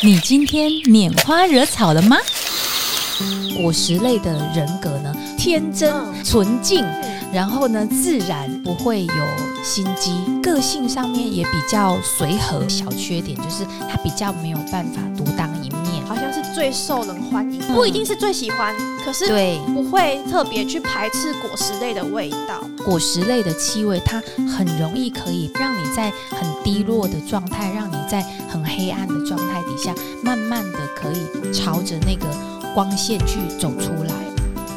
你今天拈花惹草了吗？果实类的人格呢，天真纯净，然后呢，自然不会有心机，个性上面也比较随和。小缺点就是他比较没有办法独当一面，最受人欢迎，不一定是最喜欢，可是对不会特别去排斥果实类的味道。果实类的气味，它很容易可以让你在很低落的状态，让你在很黑暗的状态底下，慢慢的可以朝着那个光线去走出来。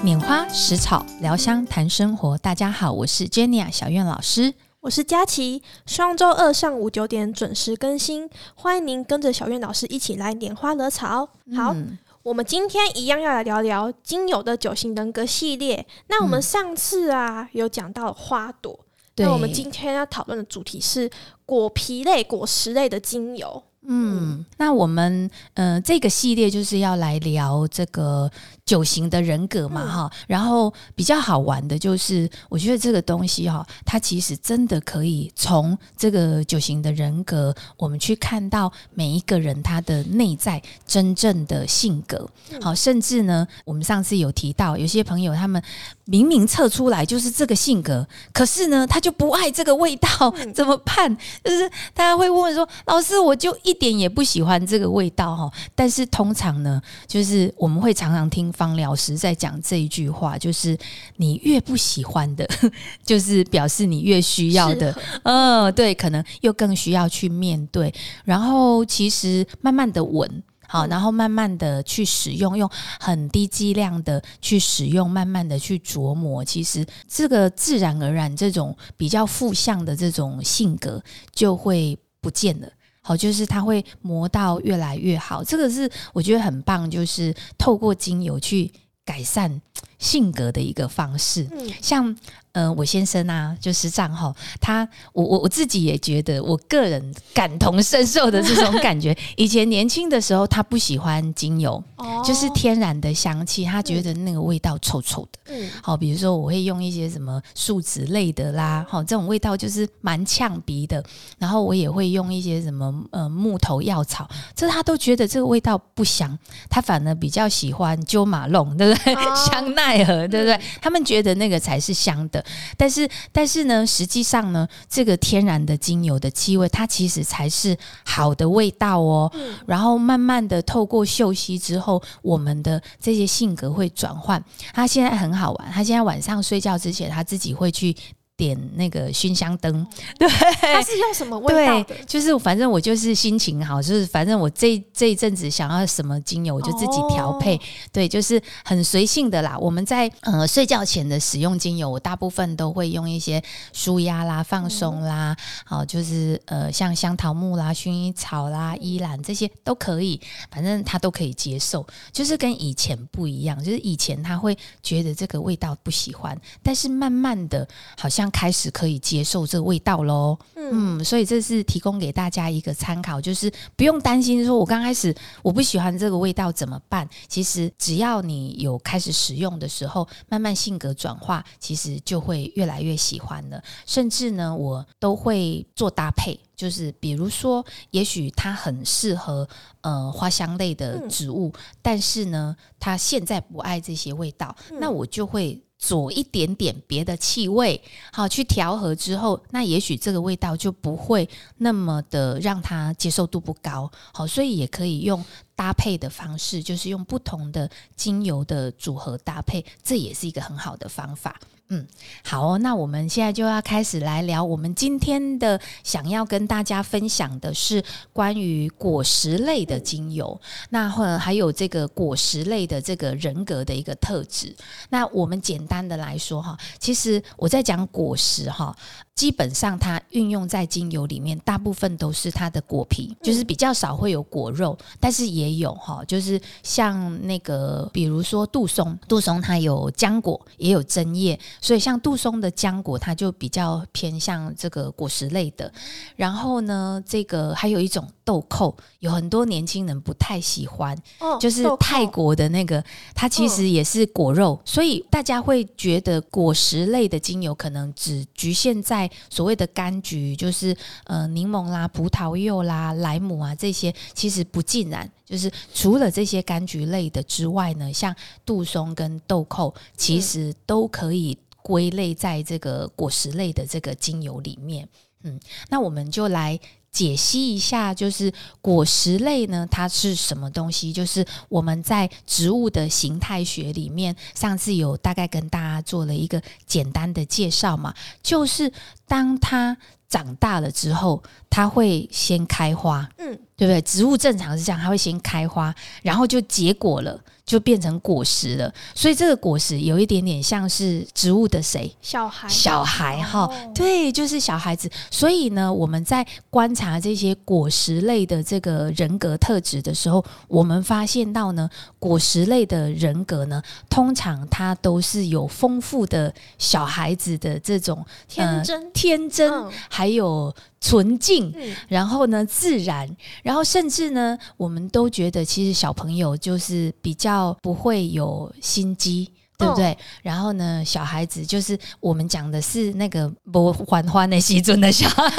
拈花食草，聊香谈生活。大家好，我是 Jenny 小苑老师。我是佳琪，双周二上午九点准时更新，欢迎您跟着小院老师一起来拈花惹草。好。嗯我们今天一样要来聊聊精油的九型人格系列。那我们上次啊、有讲到花朵，那我们今天要讨论的主题是果皮类、果实类的精油。嗯，那我们呃这个系列就是要来聊这个九型的人格嘛，嗯哈、然后比较好玩的就是，我觉得这个东西哈、它其实真的可以从这个九型的人格，我们去看到每一个人他的内在真正的性格。好，甚至呢，我们上次有提到，有些朋友他们明明测出来就是这个性格，可是呢，他就不爱这个味道，怎么办？就是大家会问说，老师，我就一点也不喜欢这个味道哈。但是通常呢，就是我们会常常听芳疗师在讲这一句话，就是你越不喜欢的，就是表示你越需要的嗯，对，可能又更需要去面对，然后其实慢慢的稳。好，然后慢慢的去使用，用很低剂量的去使用，慢慢的去琢磨，其实这个自然而然这种比较负向的这种性格就会不见了。好，就是它会磨到越来越好，这个是我觉得很棒，就是透过精油去改善性格的一个方式。嗯，像呃，我先生啊，就是这样哈，他我我我自己也觉得，我个人感同身受的这种感觉。以前年轻的时候，他不喜欢精油，哦就是天然的香气，他觉得那个味道臭臭的。嗯好，比如说我会用一些什么树脂类的啦，好，这种味道就是蛮呛鼻的。然后我也会用一些什么呃木头药草，这他都觉得这个味道不香，他反而比较喜欢鸠马弄，对不对？哦香奈儿，对不对？他们觉得那个才是香的。但是但是呢，实际上呢，这个天然的精油的气味，它其实才是好的味道哦。嗯然后慢慢的透过嗅息之后，我们的这些性格会转换。他现在很好玩，他现在晚上睡觉之前，他自己会去点那个熏香灯，对。它是用什么味道的对？，就是反正我就是心情好，就是反正我这这一阵子想要什么精油，我就自己调配。哦对，就是很随性的啦。我们在呃睡觉前的使用精油，我大部分都会用一些舒压啦、放松啦，好、就是呃像香桃木啦、薰衣草啦、依兰这些都可以，反正他都可以接受。就是跟以前不一样，就是以前他会觉得这个味道不喜欢，但是慢慢的好像开始可以接受这个味道喽。嗯嗯，所以这是提供给大家一个参考，就是不用担心说我刚开始我不喜欢这个味道怎么办？其实只要你有开始使用的时候，慢慢性格转化，其实就会越来越喜欢了。甚至呢，我都会做搭配，就是比如说，也许它很适合呃花香类的嗯植物，但是呢，它现在不爱这些味道，嗯那我就会。佐一点点别的气味，好去调和之后，那也许这个味道就不会那么的让他接受度不高。好，所以也可以用搭配的方式，就是用不同的精油的组合搭配，这也是一个很好的方法。嗯，好哦，那我们现在就要开始来聊，我们今天的想要跟大家分享的是关于果实类的精油，那或还有这个果实类的这个人格的一个特质。那我们简单的来说哈，其实我在讲果实哈，基本上它运用在精油里面，大部分都是它的果皮，就是比较少会有果肉，但是也有哈，就是像那个比如说杜松，杜松它有浆果，也有针叶，所以像杜松的浆果，它就比较偏向这个果实类的。然后呢，这个还有一种豆蔻，有很多年轻人不太喜欢，哦就是泰国的那个，它其实也是果肉，所以大家会觉得果实类的精油可能只局限在所谓的柑橘，就是呃柠檬啦、葡萄柚啦、莱姆啊这些，其实不尽然，就是除了这些柑橘类的之外呢，像杜松跟豆蔻，其实都可以归类在这个果实类的这个精油里面。嗯，那我们就来。解析一下，就是果实类呢，它是什么东西？就是我们在植物的形态学里面，上次有大概跟大家做了一个简单的介绍嘛，就是当它长大了之后，它会先开花，嗯，对不对？植物正常是这样，它会先开花，然后就结果了。就变成果实了，所以这个果实有一点点像是植物的谁？小孩，小孩哈，对，就是小孩子。所以呢，我们在观察这些果实类的这个人格特质的时候，我们发现到呢，果实类的人格呢，通常它都是有丰富的小孩子的这种天真、天真，还有。纯净，然后呢，自然，然后甚至呢，我们都觉得其实小朋友就是比较不会有心机。对不对？然后呢，小孩子就是我们讲的是那个不还欢的西尊的小孩，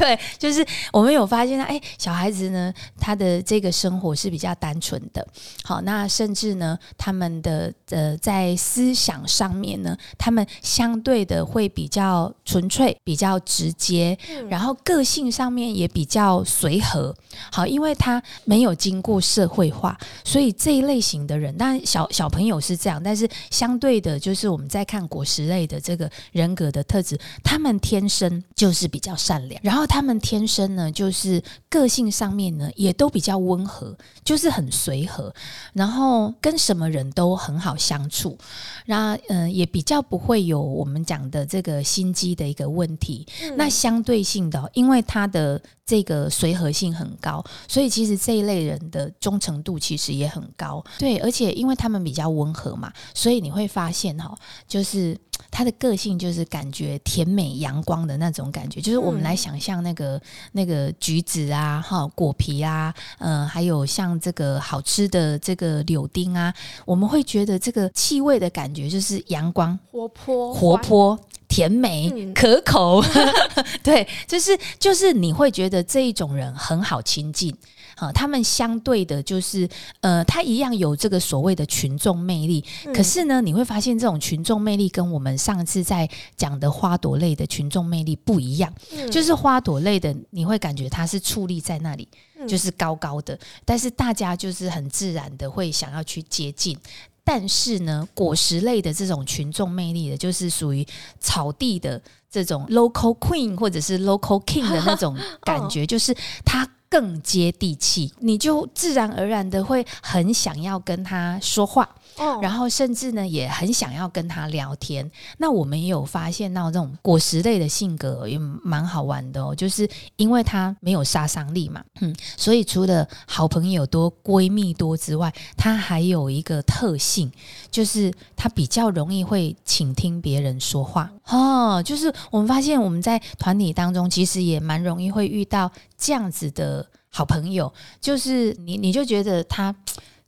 对，就是我们有发现，哎，小孩子呢，他的这个生活是比较单纯的。好，那甚至呢，他们的呃，在思想上面呢，他们相对的会比较纯粹，比较直接，然后个性上面也比较随和。好，因为他没有经过社会化，所以这一类型的人，当然小小朋友是这样，但但是相对的，就是我们在看果实类的这个人格的特质，他们天生就是比较善良，然后他们天生呢，就是个性上面呢也都比较温和，就是很随和，然后跟什么人都很好相处，那嗯也比较不会有我们讲的这个心机的一个问题。那相对性的，因为他的。这个随和性很高，所以其实这一类人的忠诚度其实也很高。对，而且因为他们比较温和嘛，所以你会发现哈，就是他的个性就是感觉甜美阳光的那种感觉。就是我们来想象那个那个橘子啊，哈，果皮啊，嗯，还有像这个好吃的这个柳丁啊，我们会觉得这个气味的感觉就是阳光、活泼、活泼。甜美可口，对，就是就是你会觉得这一种人很好亲近，啊，他们相对的，就是呃，他一样有这个所谓的群众魅力，可是呢，你会发现这种群众魅力跟我们上次在讲的花朵类的群众魅力不一样，就是花朵类的，你会感觉它是矗立在那里，就是高高的，但是大家就是很自然的会想要去接近。但是呢，果实类的这种群众魅力的，就是属于草地的这种 local queen 或者是 local king 的那种 感觉，就是它更接地气，你就自然而然的会很想要跟他说话。然后甚至呢，也很想要跟他聊天。那我们也有发现到这种果实类的性格也蛮好玩的哦，就是因为他没有杀伤力嘛，嗯，所以除了好朋友多、闺蜜多之外，他还有一个特性，就是他比较容易会倾听别人说话哦。就是我们发现我们在团体当中，其实也蛮容易会遇到这样子的好朋友，就是你你就觉得他。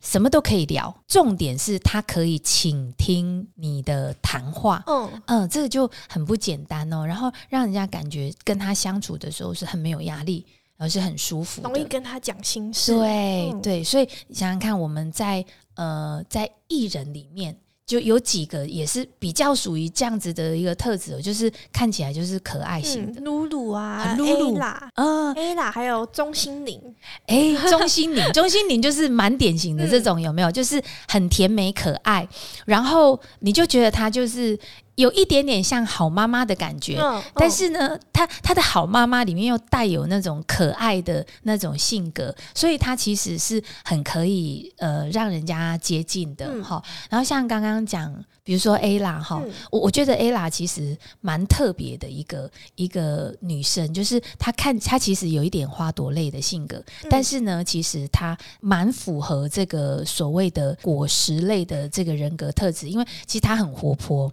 什么都可以聊，重点是他可以倾听你的谈话。嗯嗯，这个就很不简单哦。然后让人家感觉跟他相处的时候是很没有压力，而是很舒服，容易跟他讲心事。对对，所以你想想看，我们在呃在艺人里面。就有几个也是比较属于这样子的一个特质，就是看起来就是可爱型的，露露啊，露露啦，嗯，A 啦，还有钟心凌，哎，钟心凌，钟心凌就是蛮典型的这种，有没有？就是很甜美可爱，然后你就觉得她就是。有一点点像好妈妈的感觉，但是呢，她她的好妈妈里面又带有那种可爱的那种性格，所以她其实是很可以呃让人家接近的哈。然后像刚刚讲，比如说 A 啦哈，我我觉得 A 啦其实蛮特别的一个一个女生，就是她看她其实有一点花朵类的性格，但是呢，其实她蛮符合这个所谓的果实类的这个人格特质，因为其实她很活泼。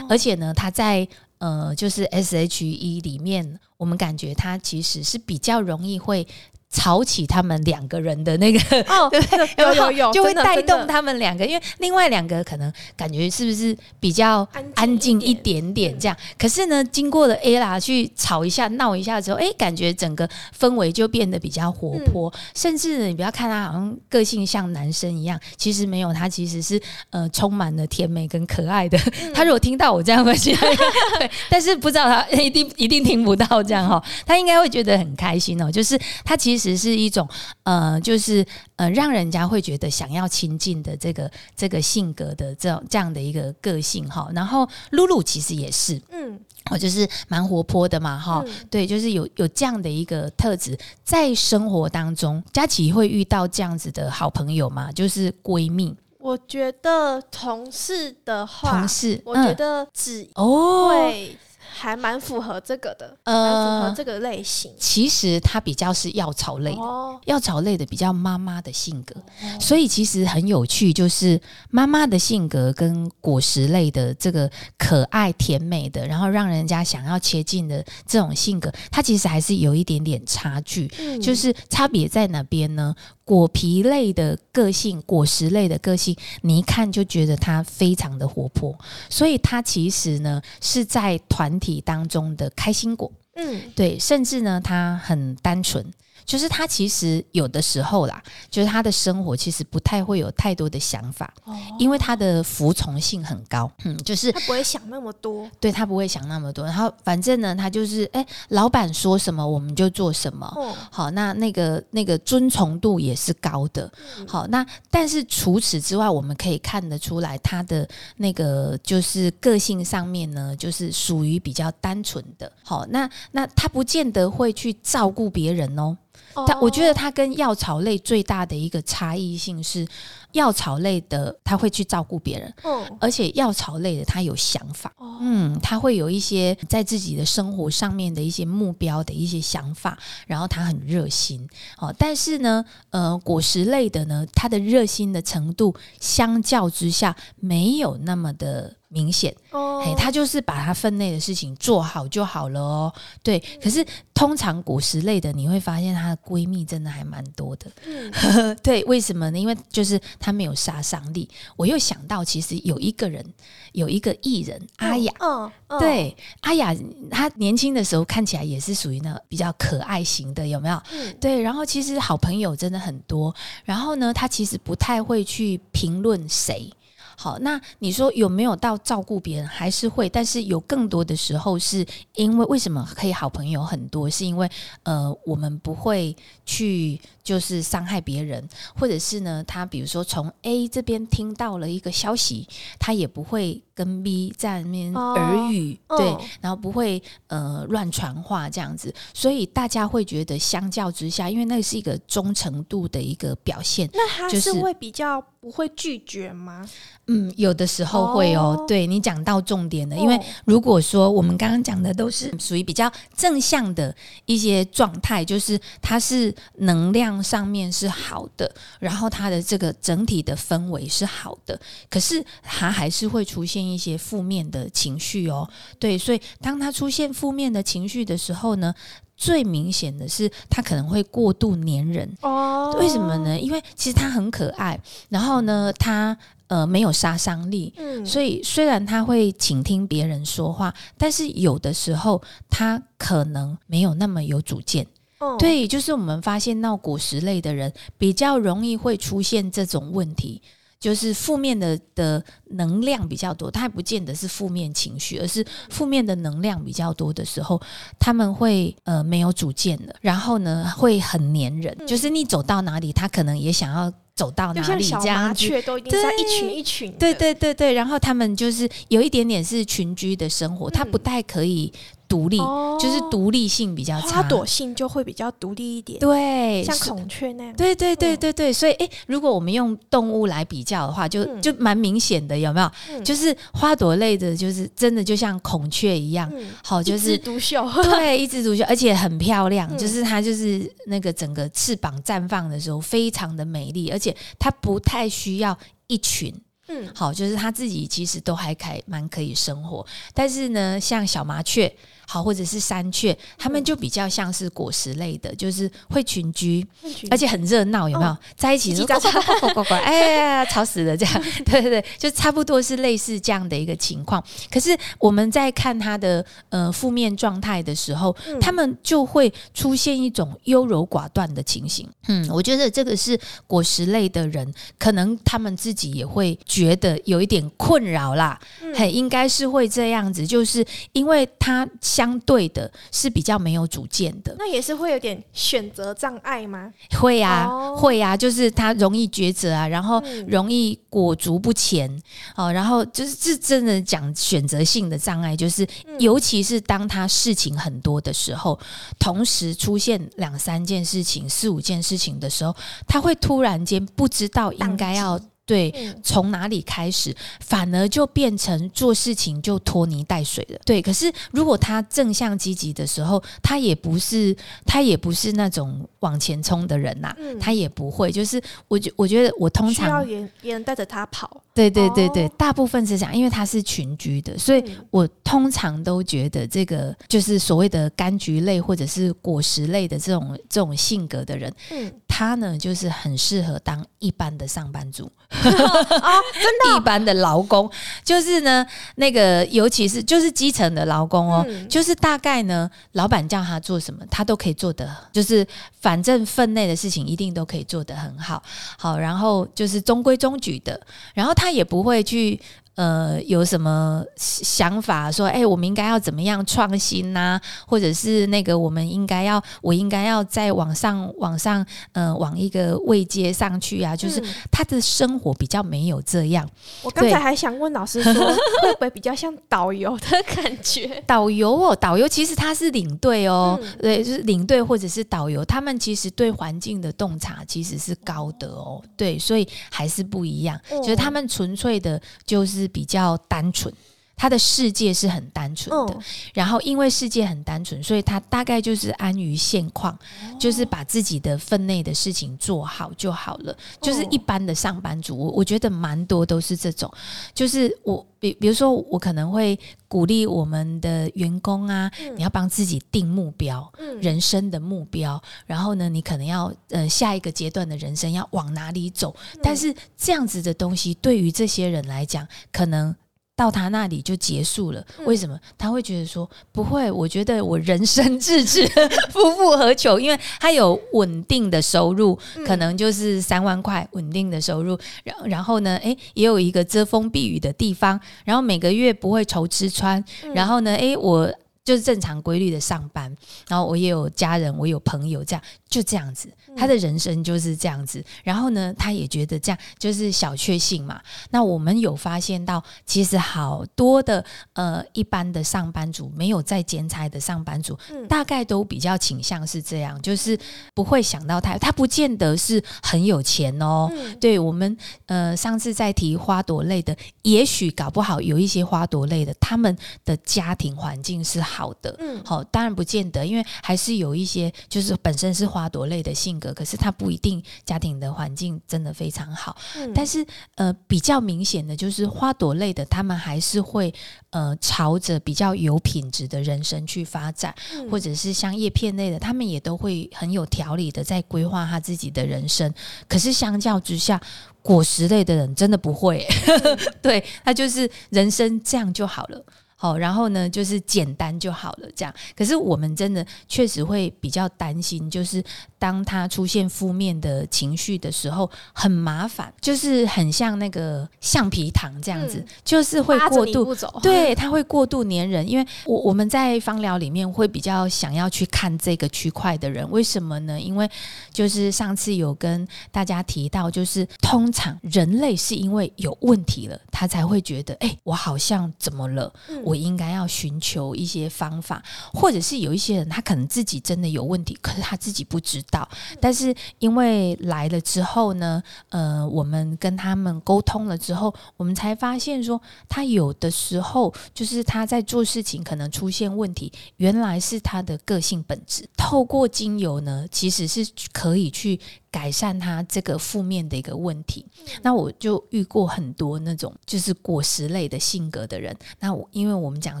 而且呢，他在呃，就是 S H E 里面，我们感觉他其实是比较容易会吵起他们两个人的那个，哦，对不对？有有有，就会带动他们两个，因为另外两个可能感觉是不是比较安静一点点这样？可是呢，经过了 A 啦去吵一下、闹一下之后，哎，感觉整个氛围就变得比较活泼，甚至呢，你不要看他好像个性像男生一样，其实没有，他其实是呃充满了甜美跟可爱的。他如果听到我这样会觉得，对，但是不知道他一定一定听不到这样哈，他应该会觉得很开心哦。就是他其实是一种呃，就是呃，让人家会觉得想要亲近的这个这个性格的这种这样的一个个性哈。然后露露其实也是，嗯，我，就是蛮活泼的嘛哈。嗯对，就是有有这样的一个特质，在生活当中，佳琪会遇到这样子的好朋友吗？就是闺蜜、我觉得同事的话同，事，我觉嗯得只哦，会还蛮符合这个的，呃符合呃，这个类型。其实它比较是药草类的。哦，药草类的比较妈妈的性格，所以其实很有趣，就是妈妈的性格跟果实类的这个可爱甜美的，然后让人家想要接近的这种性格，它其实还是有一点点差距。嗯就是差别在哪边呢？果皮类的个性，果实类的个性，你一看就觉得它非常的活泼，所以它其实呢是在团体当中的开心果。嗯对，甚至呢，它很单纯，就是他其实有的时候啦，就是他的生活其实不太会有太多的想法，哦，因为他的服从性很高，嗯，就是他不会想那么多。对他不会想那么多，然后反正呢，他就是哎，老板说什么我们就做什么。哦，好，那那个那个遵从度也是高的。嗯好，那但是除此之外，我们可以看得出来，他的那个就是个性上面呢，就是属于比较单纯的。好，那那他不见得会去照顾别人哦。但我觉得它跟药草类最大的一个差异性是，药草类的他会去照顾别人，哦，而且药草类的他有想法。哦，嗯，他会有一些在自己的生活上面的一些目标的一些想法，然后他很热心哦。但是呢，呃，果实类的呢，它的热心的程度相较之下没有那么的明显。哦嘿，她就是把她分内的事情做好就好了哦。对，可是通常果实类的，你会发现她的闺蜜真的还蛮多的。嗯 对，为什么呢？因为就是她没有杀伤力。我又想到，其实有一个人，有一个艺人阿雅。嗯，嗯，对，阿雅她年轻的时候看起来也是属于那个比较可爱型的，有没有？嗯对，然后其实好朋友真的很多，然后呢，她其实不太会去评论谁。好，那你说有没有到照顾别人？还是会，但是有更多的时候是因为为什么可以好朋友很多？是因为呃，我们不会去就是伤害别人，或者是呢，他比如说从 A 这边听到了一个消息，他也不会跟 B 在那边哦耳语，对，嗯然后不会呃乱传话这样子，所以大家会觉得相较之下，因为那是一个忠诚度的一个表现。那他就是是会比较不会拒绝吗？嗯，有的时候会哦，哦对你讲到重点了，因为哦如果说我们刚刚讲的都是属于比较正向的一些状态，就是它是能量上面是好的，然后他的这个整体的氛围是好的，可是他还是会出现一些负面的情绪哦。对，所以当他出现负面的情绪的时候呢，最明显的是他可能会过度粘人。哦，为什么？呢？因为其实他很可爱，然后呢，他呃没有杀伤力，嗯，所以虽然他会倾听别人说话，但是有的时候他可能没有那么有主见。嗯，对，就是我们发现闹果实类的人比较容易会出现这种问题。就是负面的的能量比较多，他还不见得是负面情绪，而是负面的能量比较多的时候，他们会呃没有主见的，然后呢会很黏人，嗯就是你走到哪里，他可能也想要走到哪里这样子。麻雀都一定是一群一群，对对对对，然后他们就是有一点点是群居的生活，他嗯不太可以独立，哦。就是独立性比较差。花朵性就会比较独立一点，对，像孔雀那样。对对对嗯。对对，所以诶，如果我们用动物来比较的话，就嗯。就蛮明显的，有没有？嗯。就是花朵类的，就是真的就像孔雀一样，嗯，好，就是独秀，对，一枝独秀，而且很漂亮，嗯。就是它就是那个整个翅膀绽放的时候非常的美丽，而且它不太需要一群。嗯，好，就是它自己其实都还可以蛮可以生活，但是呢，像小麻雀好，或者是山雀，它们就比较像是果实类的，就是会群居，而且很热闹，有没有？在一起叽叽喳喳呱呱呱，哎呀，吵死了！这样，对对对，就差不多是类似这样的一个情况。可是我们在看它的呃负面状态的时候，他们就会出现一种优柔寡断的情形。嗯，我觉得这个是果实类的人，可能他们自己也会觉得有一点困扰啦。嘿，应该是会这样子，就是因为他相对的是比较没有主见的，那也是会有点选择障碍吗？会呀，会呀，就是他容易抉择啊，然后容易裹足不前哦，然后就是这真的讲选择性的障碍，就是尤其是当他事情很多的时候，同时出现两三件事情、四五件事情的时候，他会突然间不知道应该要。对，从哪里开始，反而就变成做事情就拖泥带水了。对，可是如果他正向积极的时候，他也不是他也不是那种往前冲的人呐，他也不会。就是我觉我觉得我通常需要别别人带着他跑。对对对对，大部分是这样，因为他是群居的，所以我通常都觉得这个就是所谓的柑橘类或者是果实类的这种这种性格的人，嗯，他呢就是很适合当一般的上班族。啊，真的，一般的劳工，就是呢那个尤其是就是基层的劳工哦，就是大概呢老板叫他做什么，他都可以做得，就是反正分内的事情一定都可以做得很好，好，然后就是中规中矩的，然后他。他也不会去。呃，有什么想法说，哎，我们应该要怎么样创新呐？或者是那个，我们应该要，我应该要再往上、往上，呃，往一个位阶上去啊？就是他的生活比较没有这样。我刚才还想问老师说，会不会比较像导游的感觉？导游哦，导游其实他是领队哦，对，就是领队或者是导游，他们其实对环境的洞察其实是高的哦，对，所以还是不一样。就是他们纯粹的，就是。比较单纯，他的世界是很单纯的。然后，因为世界很单纯，所以他大概就是安于现况，就是把自己的分内的事情做好就好了。就是一般的上班族，我我觉得蛮多都是这种。就是我比比如说，我可能会鼓励我们的员工啊，你要帮自己定目标，人生的目标。然后呢，你可能要呃下一个阶段的人生要往哪里走？但是这样子的东西，对于这些人来讲，可能。到他那里就结束了，为什么他会觉得说不会？我觉得我人生至此 夫复何求？因为他有稳定的收入，可能就是三万块稳定的收入，然然后呢，诶，也有一个遮风避雨的地方，然后每个月不会愁吃穿，然后呢，诶，我。就是正常规律的上班，然后我也有家人，我有朋友，这样就这样子，他的人生就是这样子。然后呢，他也觉得这样就是小确幸嘛。那我们有发现到，其实好多的呃一般的上班族，没有在兼差的上班族，大概都比较倾向是这样，就是不会想到他，他不见得是很有钱哦。对我们呃上次在提花朵类的，也许搞不好有一些花朵类的，他们的家庭环境是。好的，嗯，好，当然不见得，因为还是有一些就是本身是花朵类的性格，可是他不一定家庭的环境真的非常好。嗯，但是呃，比较明显的就是花朵类的，他们还是会呃朝着比较有品质的人生去发展，或者是像叶片类的，他们也都会很有条理的在规划他自己的人生。可是相较之下，果实类的人真的不会，对他就是人生这样就好了。好，然后呢，就是简单就好了，这样。可是我们真的确实会比较担心，就是当他出现负面的情绪的时候，很麻烦，就是很像那个橡皮糖这样子，就是会过度，对，他会过度粘人。因为我我们在芳疗里面会比较想要去看这个区块的人，为什么呢？因为就是上次有跟大家提到，就是通常人类是因为有问题了，他才会觉得，哎，我好像怎么了？我应该要寻求一些方法，或者是有一些人他可能自己真的有问题，可是他自己不知道。但是因为来了之后呢，呃，我们跟他们沟通了之后，我们才发现说，他有的时候就是他在做事情可能出现问题，原来是他的个性本质。透过精油呢，其实是可以去改善他这个负面的一个问题。那我就遇过很多那种就是果实类的性格的人。那我因为我们讲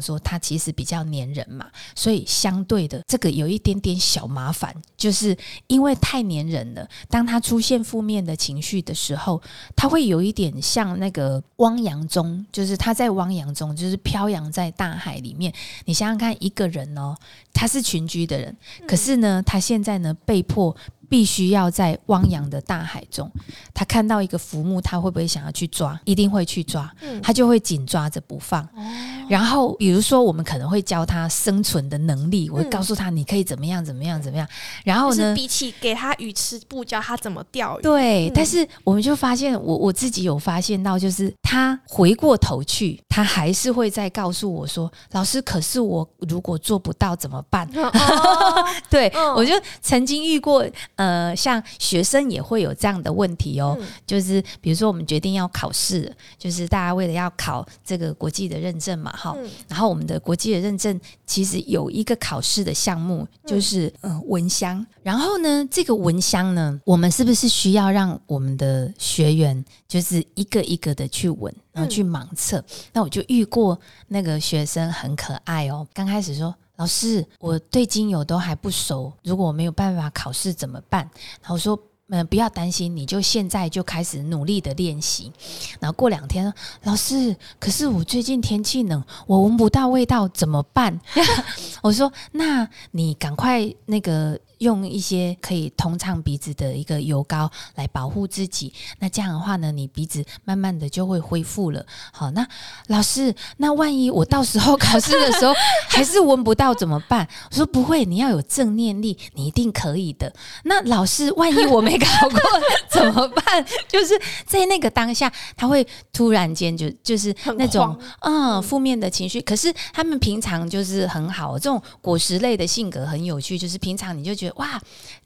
说他其实比较黏人嘛，所以相对的这个有一点点小麻烦，就是因为太黏人了。当他出现负面的情绪的时候，他会有一点像那个汪洋中，就是他在汪洋中，就是飘扬在大海里面。你想想看，一个人哦，他是群居的人，可是呢，他现在呢被迫。必须要在汪洋的大海中，他看到一个浮木，他会不会想要去抓？一定会去抓，他就会紧抓着不放。然后，比如说，我们可能会教他生存的能力，我会告诉他你可以怎么样怎么样怎么样。然后呢，比起给他鱼吃，不教他怎么钓鱼。对，但是我们就发现，我我自己有发现到，就是他回过头去，他还是会再告诉我说：“老师，可是我如果做不到怎么办？” 对，我就曾经遇过。呃，像学生也会有这样的问题哦，就是比如说我们决定要考试，就是大家为了要考这个国际的认证嘛，哈，然后我们的国际的认证其实有一个考试的项目，就是呃蚊香，然后呢，这个蚊香呢，我们是不是需要让我们的学员就是一个一个的去闻，然后去盲测？那我就遇过那个学生很可爱哦，刚开始说。老师，我对精油都还不熟，如果我没有办法考试怎么办？然后说，嗯，不要担心，你就现在就开始努力的练习。然后过两天，老师，可是我最近天气冷，我闻不到味道，怎么办？我说，那你赶快那个。用一些可以通畅鼻子的一个油膏来保护自己，那这样的话呢，你鼻子慢慢的就会恢复了。好，那老师，那万一我到时候考试的时候还是闻不到怎么办？我说不会，你要有正念力，你一定可以的。那老师，万一我没考过怎么办？就是在那个当下，他会突然间就就是那种 嗯负面的情绪。可是他们平常就是很好，这种果实类的性格很有趣，就是平常你就觉得。哇，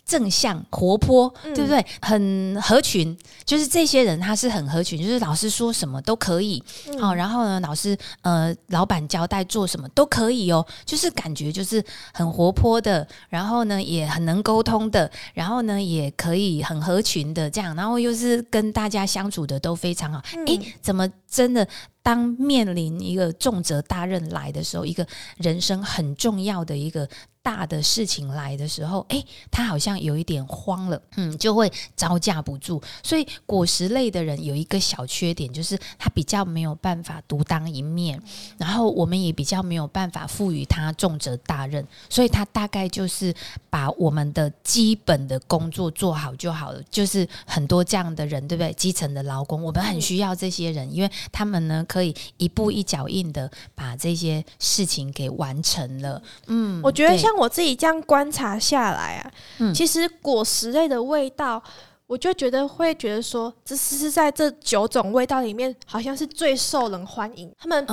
正向活泼，对不对？很合群，就是这些人他是很合群，就是老师说什么都可以。好，然后呢，老师呃，老板交代做什么都可以哦，就是感觉就是很活泼的，然后呢也很能沟通的，然后呢也可以很合群的这样，然后又是跟大家相处的都非常好。诶，怎么真的？当面临一个重责大任来的时候，一个人生很重要的一个大的事情来的时候，哎，他好像有一点慌了，嗯，就会招架不住。所以果实类的人有一个小缺点，就是他比较没有办法独当一面，然后我们也比较没有办法赋予他重责大任，所以他大概就是把我们的基本的工作做好就好了。就是很多这样的人，对不对？基层的劳工，我们很需要这些人，因为他们呢。可以一步一脚印的把这些事情给完成了。嗯，我觉得像我自己这样观察下来啊，嗯，其实果实类的味道，我就觉得会觉得说，这是在这九种味道里面，好像是最受人欢迎。他们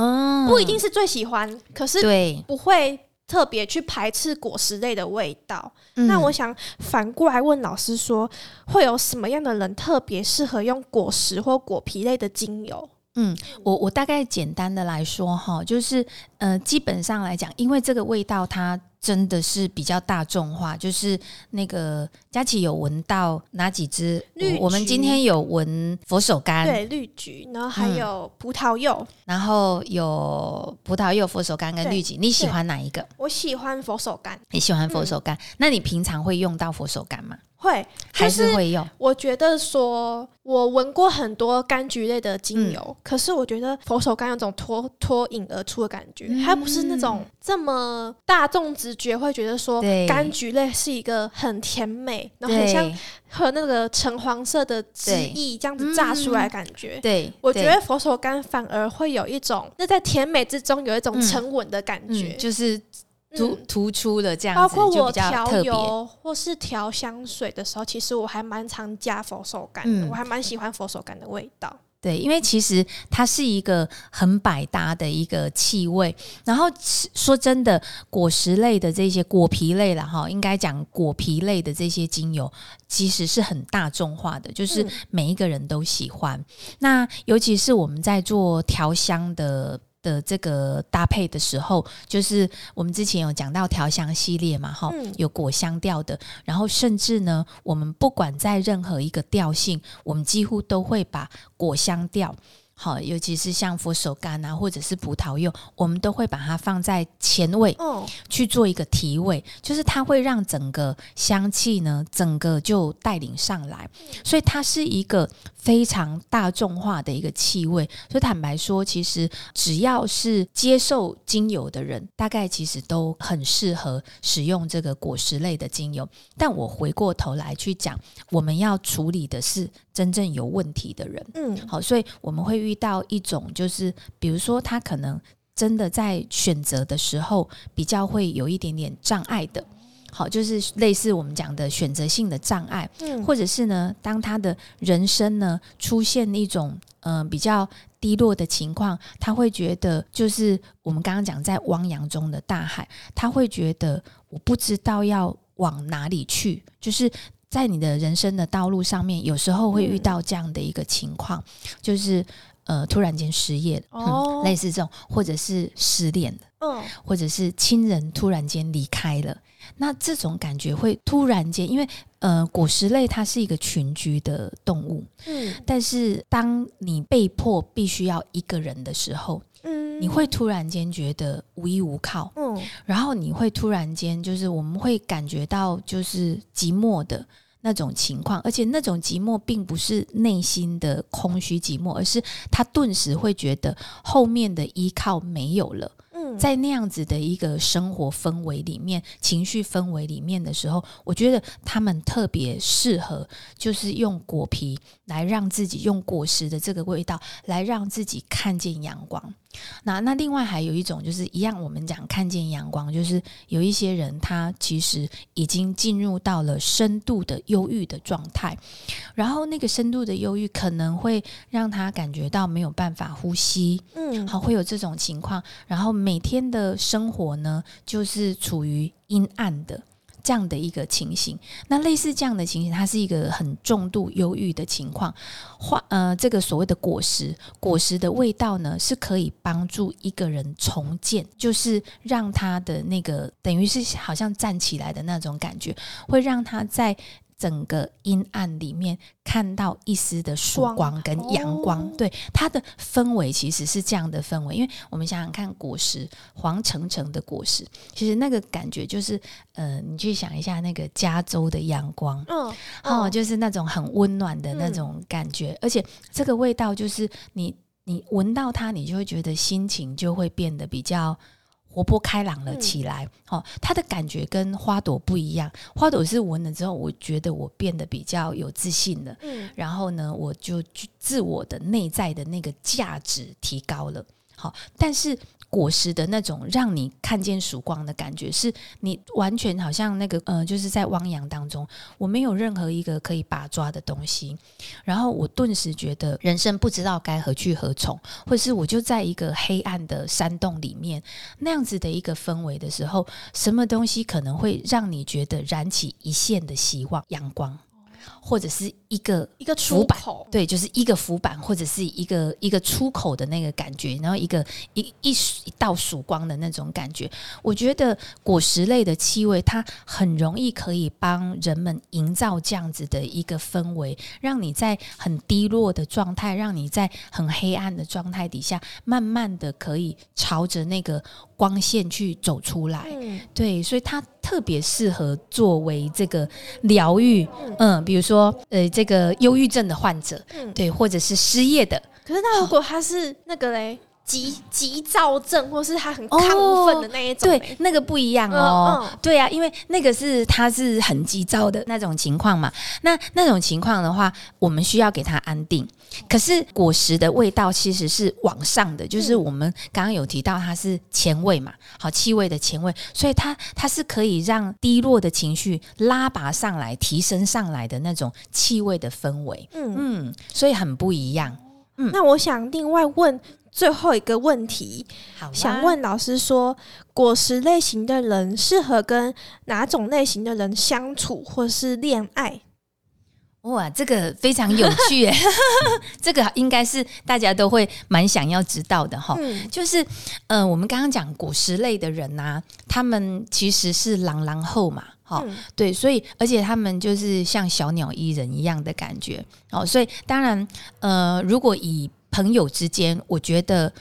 不一定是最喜欢，可是对不会特别去排斥果实类的味道。那我想反过来问老师说，会有什么样的人特别适合用果实或果皮类的精油？嗯，我我大概简单的来说哈，就是呃，基本上来讲，因为这个味道它真的是比较大众化，就是那个佳琪有闻到哪几支？我们今天有闻佛手柑，对，绿菊，然后还有葡萄柚，然后有葡萄柚、佛手柑跟绿菊，你喜欢哪一个？我喜欢佛手柑。你喜欢佛手柑？那你平常会用到佛手柑吗？会，还是会用。我觉得说，我闻过很多柑橘类的精油，可是我觉得佛手柑有种脱脱颖而出的感觉，它不是那种这么大众直觉会觉得说，柑橘类是一个很甜美，然后很像和那个橙黄色的汁液这样子炸出来感觉。对，我觉得佛手柑反而会有一种，那在甜美之中有一种沉稳的感觉，就是。突突出的这样子，包括我调油或是调香水的时候，其实我还蛮常加佛手柑的，我还蛮喜欢佛手柑的味道。对，因为其实它是一个很百搭的一个气味。然后说真的，果实类的这些果皮类了哈，应该讲果皮类的这些精油，其实是很大众化的，就是每一个人都喜欢。那尤其是我们在做调香的。的这个搭配的时候，就是我们之前有讲到调香系列嘛，哈，有果香调的，然后甚至呢，我们不管在任何一个调性，我们几乎都会把果香调。好，尤其是像佛手柑啊，或者是葡萄柚，我们都会把它放在前位，去做一个提味，就是它会让整个香气呢，整个就带领上来，所以它是一个非常大众化的一个气味。所以坦白说，其实只要是接受精油的人，大概其实都很适合使用这个果实类的精油。但我回过头来去讲，我们要处理的是真正有问题的人。嗯，好，所以我们会。遇到一种就是，比如说他可能真的在选择的时候比较会有一点点障碍的，好，就是类似我们讲的选择性的障碍，嗯，或者是呢，当他的人生呢出现一种嗯比较低落的情况，他会觉得就是我们刚刚讲在汪洋中的大海，他会觉得我不知道要往哪里去，就是在你的人生的道路上面，有时候会遇到这样的一个情况，就是。呃，突然间失业，哦，类似这种，或者是失恋的，嗯，或者是亲人突然间离开了，那这种感觉会突然间，因为呃，果实类它是一个群居的动物，嗯，但是当你被迫必须要一个人的时候，嗯，你会突然间觉得无依无靠，嗯，然后你会突然间就是我们会感觉到就是寂寞的。那种情况，而且那种寂寞并不是内心的空虚寂寞，而是他顿时会觉得后面的依靠没有了。在那样子的一个生活氛围里面、情绪氛围里面的时候，我觉得他们特别适合，就是用果皮来让自己用果实的这个味道来让自己看见阳光。那那另外还有一种就是一样，我们讲看见阳光，就是有一些人他其实已经进入到了深度的忧郁的状态，然后那个深度的忧郁可能会让他感觉到没有办法呼吸，嗯，好会有这种情况，然后每天的生活呢就是处于阴暗的。这样的一个情形，那类似这样的情形，它是一个很重度忧郁的情况。花呃，这个所谓的果实，果实的味道呢，是可以帮助一个人重建，就是让他的那个等于是好像站起来的那种感觉，会让他在。整个阴暗里面看到一丝的曙光跟阳光，对它的氛围其实是这样的氛围。因为我们想想看，果实黄澄澄的果实，其实那个感觉就是，呃，你去想一下那个加州的阳光，嗯，哦，就是那种很温暖的那种感觉，而且这个味道就是你你闻到它，你就会觉得心情就会变得比较。活泼开朗了起来，哦，它的感觉跟花朵不一样。花朵是闻了之后，我觉得我变得比较有自信了，嗯，然后呢，我就自我的内在的那个价值提高了，好，但是。果实的那种让你看见曙光的感觉，是你完全好像那个呃，就是在汪洋当中，我没有任何一个可以把抓的东西，然后我顿时觉得人生不知道该何去何从，或是我就在一个黑暗的山洞里面那样子的一个氛围的时候，什么东西可能会让你觉得燃起一线的希望阳光？或者是一个一个出板，对，就是一个浮板，或者是一个一个出口的那个感觉，然后一个一一一道曙光的那种感觉。我觉得果实类的气味，它很容易可以帮人们营造这样子的一个氛围，让你在很低落的状态，让你在很黑暗的状态底下，慢慢的可以朝着那个。光线去走出来，对，所以它特别适合作为这个疗愈，嗯，比如说呃，这个忧郁症的患者，对，或者是失业的。可是那如果他是那个嘞？急急躁症，或是他很亢奋的那一种，对，那个不一样哦。对啊，因为那个是他是很急躁的那种情况嘛。那那种情况的话，我们需要给他安定。可是果实的味道其实是往上的，就是我们刚刚有提到它是前味嘛，好气味的前味，所以它它是可以让低落的情绪拉拔上来、提升上来的那种气味的氛围。嗯嗯，所以很不一样。嗯，那我想另外问。最后一个问题，想问老师说，果实类型的人适合跟哪种类型的人相处或是恋爱？哇，这个非常有趣诶，这个应该是大家都会蛮想要知道的哈。就是呃，我们刚刚讲果实类的人呐，他们其实是狼狼后嘛，哈，对，所以而且他们就是像小鸟依人一样的感觉哦。所以当然，呃，如果以朋友之间，我觉得。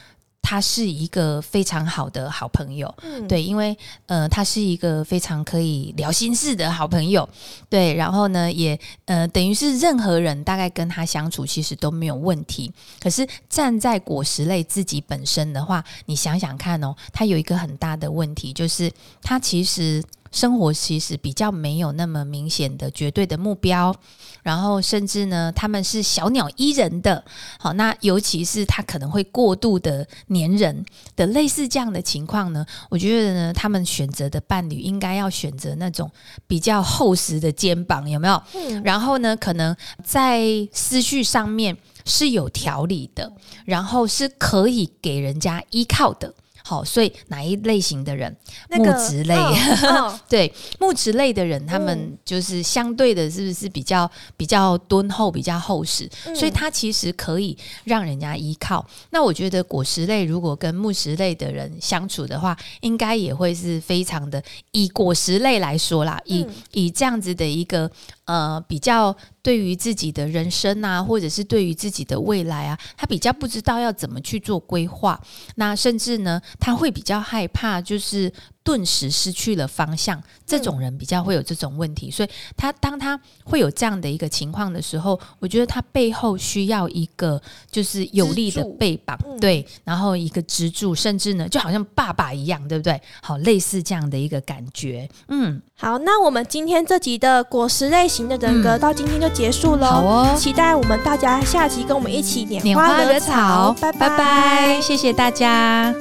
他是一个非常好的好朋友，嗯对，因为呃，他是一个非常可以聊心事的好朋友，对，然后呢，也呃，等于是任何人大概跟他相处其实都没有问题。可是站在果实类自己本身的话，你想想看哦，他有一个很大的问题，就是他其实。生活其实比较没有那么明显的绝对的目标，然后甚至呢，他们是小鸟依人的，好，那尤其是他可能会过度的粘人的类似这样的情况呢，我觉得呢，他们选择的伴侣应该要选择那种比较厚实的肩膀，有没有？然后呢，可能在思绪上面是有条理的，然后是可以给人家依靠的。好，所以哪一类型的人？木质类，对木质类的人，他们就是相对的，是不是比较比较敦厚、比较厚实？所以他其实可以让人家依靠。那我觉得果实类如果跟木石类的人相处的话，应该也会是非常的。以果实类来说啦，以以这样子的一个。呃，比较对于自己的人生啊，或者是对于自己的未来啊，他比较不知道要怎么去做规划。那甚至呢，他会比较害怕，就是顿时失去了方向。这种人比较会有这种问题，所以他当他会有这样的一个情况的时候，我觉得他背后需要一个就是有力的背膀，对，然后一个支柱，甚至呢，就好像爸爸一样，对不对？好，类似这样的一个感觉。嗯，好，那我们今天这集的果实类型。的人格到今天就结束喽，好哦！期待我们大家下集跟我们一起拈花惹草，拜拜拜，谢谢大家。